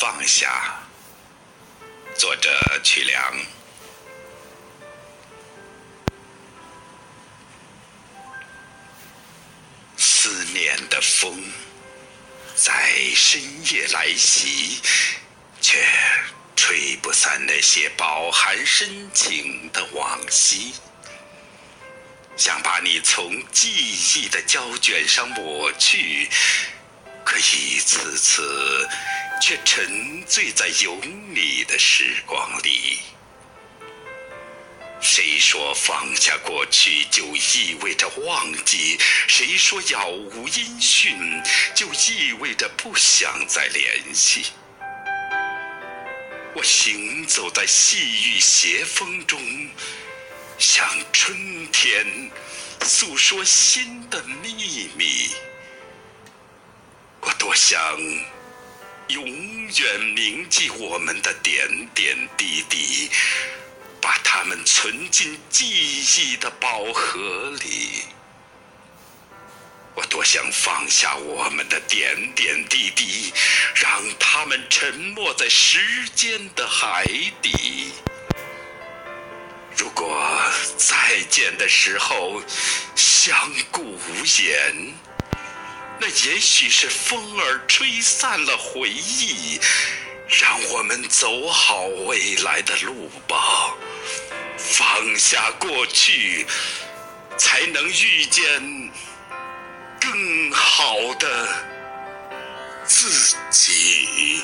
放下。作者曲梁。思念的风在深夜来袭，却吹不散那些饱含深情的往昔。想把你从记忆的胶卷上抹去，可一次次却沉醉在有你的时光里。谁说放下过去就意味着忘记？谁说杳无音讯就意味着不想再联系？我行走在细雨斜风中，向春天诉说新的秘密。我多想永远铭记我们的点点滴滴。把它们存进记忆的宝盒里。我多想放下我们的点点滴滴，让它们沉没在时间的海底。如果再见的时候相顾无言，那也许是风儿吹散了回忆，让我们走好未来的路吧。放下过去，才能遇见更好的自己。